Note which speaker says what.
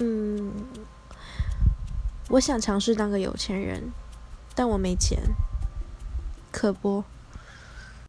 Speaker 1: 嗯我想尝试当个有钱人但我没钱。可不。